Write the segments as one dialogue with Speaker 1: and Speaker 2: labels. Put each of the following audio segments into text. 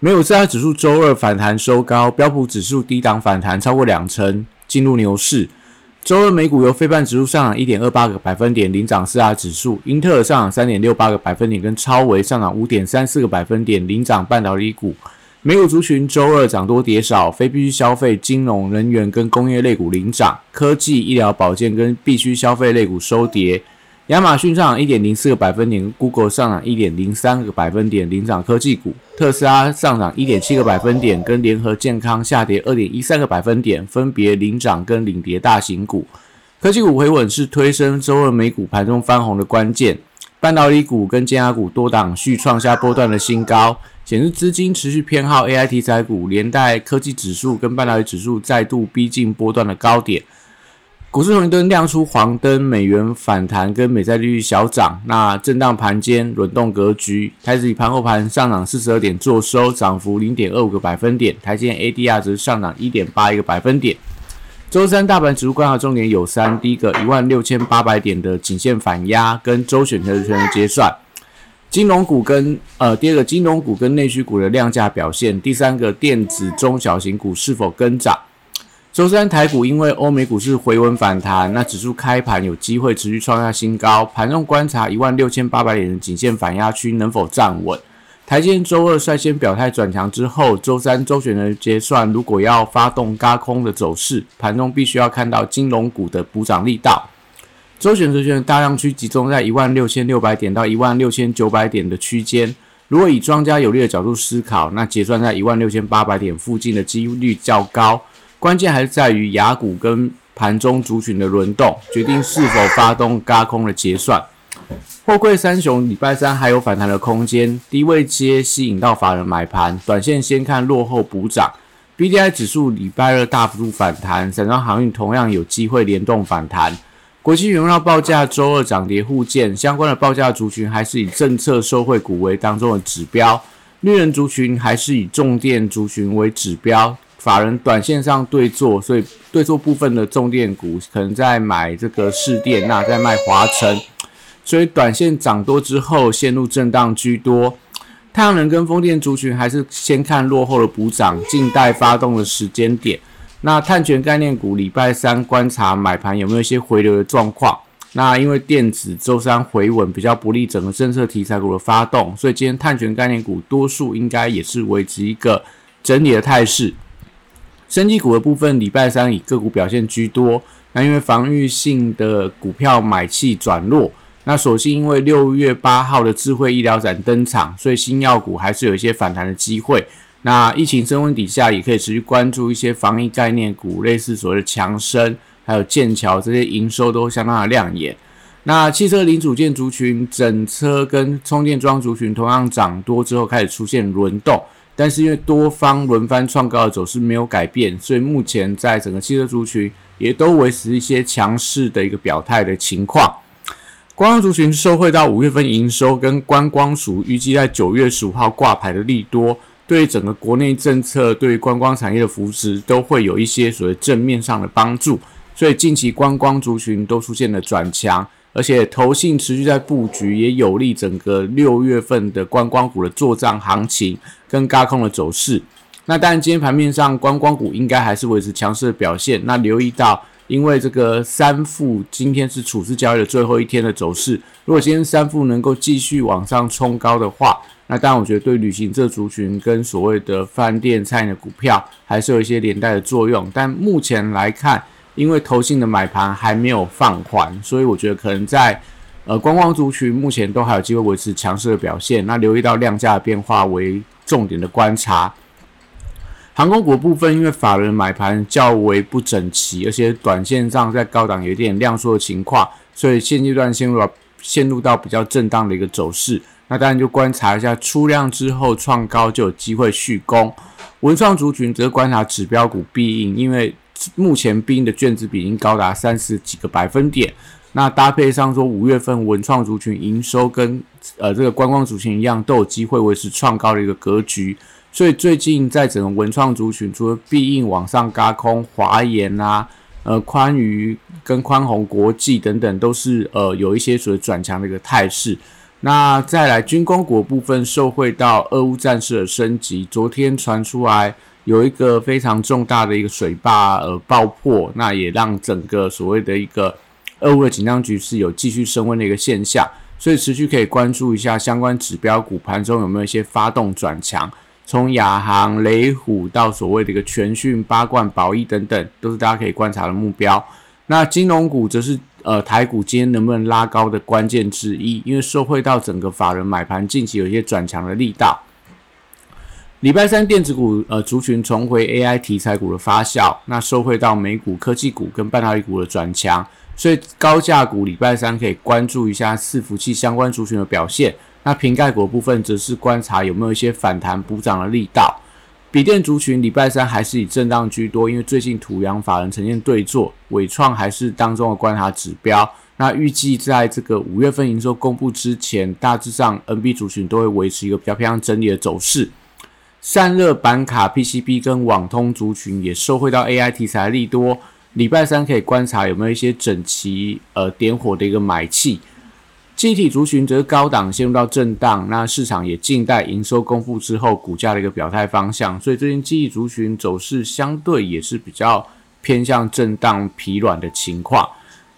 Speaker 1: 美股四大指数周二反弹收高，标普指数低档反弹超过两成，进入牛市。周二美股由非半指数上涨一点二八个百分点领涨四大指数，英特尔上涨三点六八个百分点，跟超微上涨五点三四个百分点领涨半导体股。美股族群周二涨多跌少，非必需消费、金融、能源跟工业类股领涨，科技、医疗保健跟必需消费类股收跌。亚马逊上涨一点零四个百分点，Google 上涨一点零三个百分点，领涨科技股；特斯拉上涨一点七个百分点，跟联合健康下跌二点一三个百分点，分别领涨跟领跌大型股。科技股回稳是推升周二美股盘中翻红的关键。半导体股跟尖牙股多档续创下波段的新高，显示资金持续偏好 AI 题材股，连带科技指数跟半导体指数再度逼近波段的高点。股市红绿灯亮出黄灯，美元反弹跟美债利率小涨，那震荡盘间轮动格局。台指以盘后盘上涨四十二点，做收涨幅零点二五个百分点。台积电 ADR 值上涨一点八一个百分点。周三大盘指数观察重点有三：第一个一万六千八百点的颈线反压，跟周选择权的结算；金融股跟呃第二个金融股跟内需股的量价表现；第三个电子中小型股是否跟涨。周三台股因为欧美股市回稳反弹，那指数开盘有机会持续创下新高。盘中观察一万六千八百点的颈线反压区能否站稳。台积周二率先表态转强之后，周三周选的结算如果要发动嘎空的走势，盘中必须要看到金融股的补涨力道。周选择权大量区集中在一万六千六百点到一万六千九百点的区间。如果以庄家有利的角度思考，那结算在一万六千八百点附近的几率较高。关键还是在于雅股跟盘中族群的轮动，决定是否发动嘎空的结算。货柜三雄礼拜三还有反弹的空间，低位接吸引到法人买盘，短线先看落后补涨。B D I 指数礼拜二大幅度反弹，散装航运同样有机会联动反弹。国际原料报价周二涨跌互见，相关的报价族群还是以政策受惠股为当中的指标，绿人族群还是以重电族群为指标。法人短线上对做，所以对做部分的重电股可能在买这个市电，那在卖华晨，所以短线涨多之后陷入震荡居多。太阳能跟风电族群还是先看落后的补涨，静待发动的时间点。那碳权概念股礼拜三观察买盘有没有一些回流的状况。那因为电子周三回稳比较不利整个政策题材股的发动，所以今天碳权概念股多数应该也是维持一个整理的态势。升级股的部分，礼拜三以个股表现居多。那因为防御性的股票买气转弱，那所幸因为六月八号的智慧医疗展登场，所以新药股还是有一些反弹的机会。那疫情升温底下，也可以持续关注一些防疫概念股，类似所谓的强生，还有剑桥这些营收都相当的亮眼。那汽车零组件族群、整车跟充电桩族群同样涨多之后，开始出现轮动。但是因为多方轮番创高的走势没有改变，所以目前在整个汽车族群也都维持一些强势的一个表态的情况。观光族群受惠到五月份营收跟观光署预计在九月十五号挂牌的利多，对整个国内政策对观光产业的扶持都会有一些所谓正面上的帮助，所以近期观光族群都出现了转强。而且投信持续在布局，也有利整个六月份的观光股的做账行情跟高空的走势。那当然，今天盘面上观光股应该还是维持强势的表现。那留意到，因为这个三富今天是处置交易的最后一天的走势，如果今天三富能够继续往上冲高的话，那当然我觉得对旅行社族群跟所谓的饭店餐饮的股票还是有一些连带的作用。但目前来看，因为投信的买盘还没有放缓，所以我觉得可能在呃观光族群目前都还有机会维持强势的表现。那留意到量价变化为重点的观察。航空股部分，因为法人买盘较为不整齐，而且短线上在高档有点量缩的情况，所以现阶段陷入陷入到比较震荡的一个走势。那当然就观察一下出量之后创高就有机会续攻。文创族群则观察指标股必应，因为目前必应的卷子比已经高达三十几个百分点。那搭配上说五月份文创族群营收跟呃这个观光族群一样，都有机会维持创高的一个格局。所以最近在整个文创族群，除了必应往上嘎空华研啊。呃，宽娱跟宽宏国际等等都是呃有一些所谓转强的一个态势。那再来军工股部分，受惠到俄乌战事的升级，昨天传出来有一个非常重大的一个水坝呃爆破，那也让整个所谓的一个俄乌的紧张局势有继续升温的一个现象，所以持续可以关注一下相关指标股盘中有没有一些发动转强。从亚航、雷虎到所谓的一个全讯、八冠、宝益等等，都是大家可以观察的目标。那金融股则是呃台股今天能不能拉高的关键之一，因为受惠到整个法人买盘近期有一些转强的力道。礼拜三电子股呃族群重回 AI 题材股的发酵，那收回到美股科技股跟半导体股的转强，所以高价股礼拜三可以关注一下伺服器相关族群的表现。那瓶盖股部分则是观察有没有一些反弹补涨的力道。笔电族群礼拜三还是以震荡居多，因为最近土洋法人呈现对坐，伟创还是当中的观察指标。那预计在这个五月份营收公布之前，大致上 NB 族群都会维持一个比较偏向整理的走势。散热板卡、PCB 跟网通族群也受惠到 AI 题材利多，礼拜三可以观察有没有一些整齐呃点火的一个买气。集体族群则高档陷入到震荡，那市场也静待营收公布之后股价的一个表态方向，所以最近记忆族群走势相对也是比较偏向震荡疲软的情况。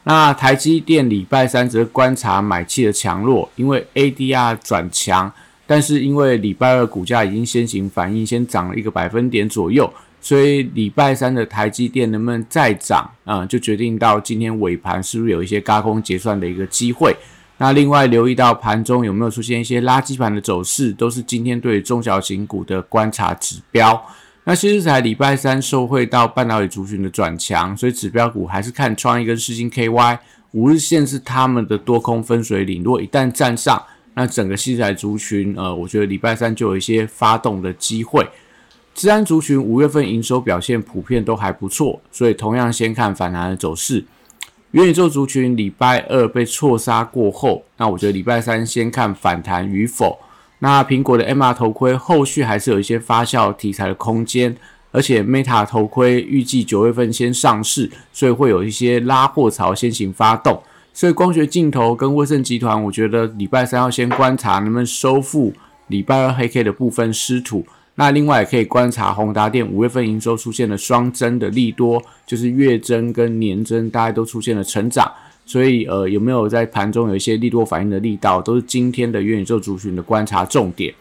Speaker 1: 那台积电礼拜三则观察买气的强弱，因为 ADR 转强，但是因为礼拜二股价已经先行反应，先涨了一个百分点左右，所以礼拜三的台积电能不能再涨啊，就决定到今天尾盘是不是有一些高空结算的一个机会。那另外留意到盘中有没有出现一些垃圾盘的走势，都是今天对中小型股的观察指标。那其实才礼拜三受惠到半导体族群的转强，所以指标股还是看创意跟世星 KY 五日线是他们的多空分水岭。如果一旦站上，那整个西材族群，呃，我觉得礼拜三就有一些发动的机会。治安族群五月份营收表现普遍都还不错，所以同样先看反弹的走势。元宇宙族群礼拜二被错杀过后，那我觉得礼拜三先看反弹与否。那苹果的 MR 头盔后续还是有一些发酵题材的空间，而且 Meta 头盔预计九月份先上市，所以会有一些拉货潮先行发动。所以光学镜头跟威盛集团，我觉得礼拜三要先观察能不能收复礼拜二黑 K 的部分失土。那另外也可以观察宏达电五月份营收出现了双增的利多，就是月增跟年增大家都出现了成长，所以呃有没有在盘中有一些利多反应的力道，都是今天的元宇宙族群的观察重点。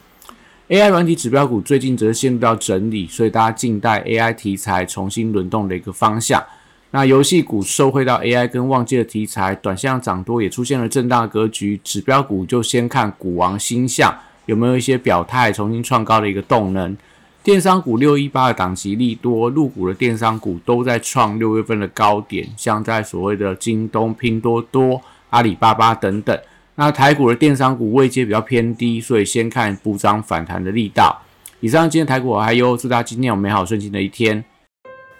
Speaker 1: AI 软体指标股最近则是陷入到整理，所以大家静待 AI 题材重新轮动的一个方向。那游戏股受惠到 AI 跟旺季的题材，短线涨多也出现了震荡格局，指标股就先看股王星象。有没有一些表态重新创高的一个动能？电商股六一八的档期利多，入股的电商股都在创六月份的高点，像在所谓的京东、拼多多、阿里巴巴等等。那台股的电商股位阶比较偏低，所以先看补涨反弹的力道。以上今天台股还有，祝大家今天有美好顺心的一天。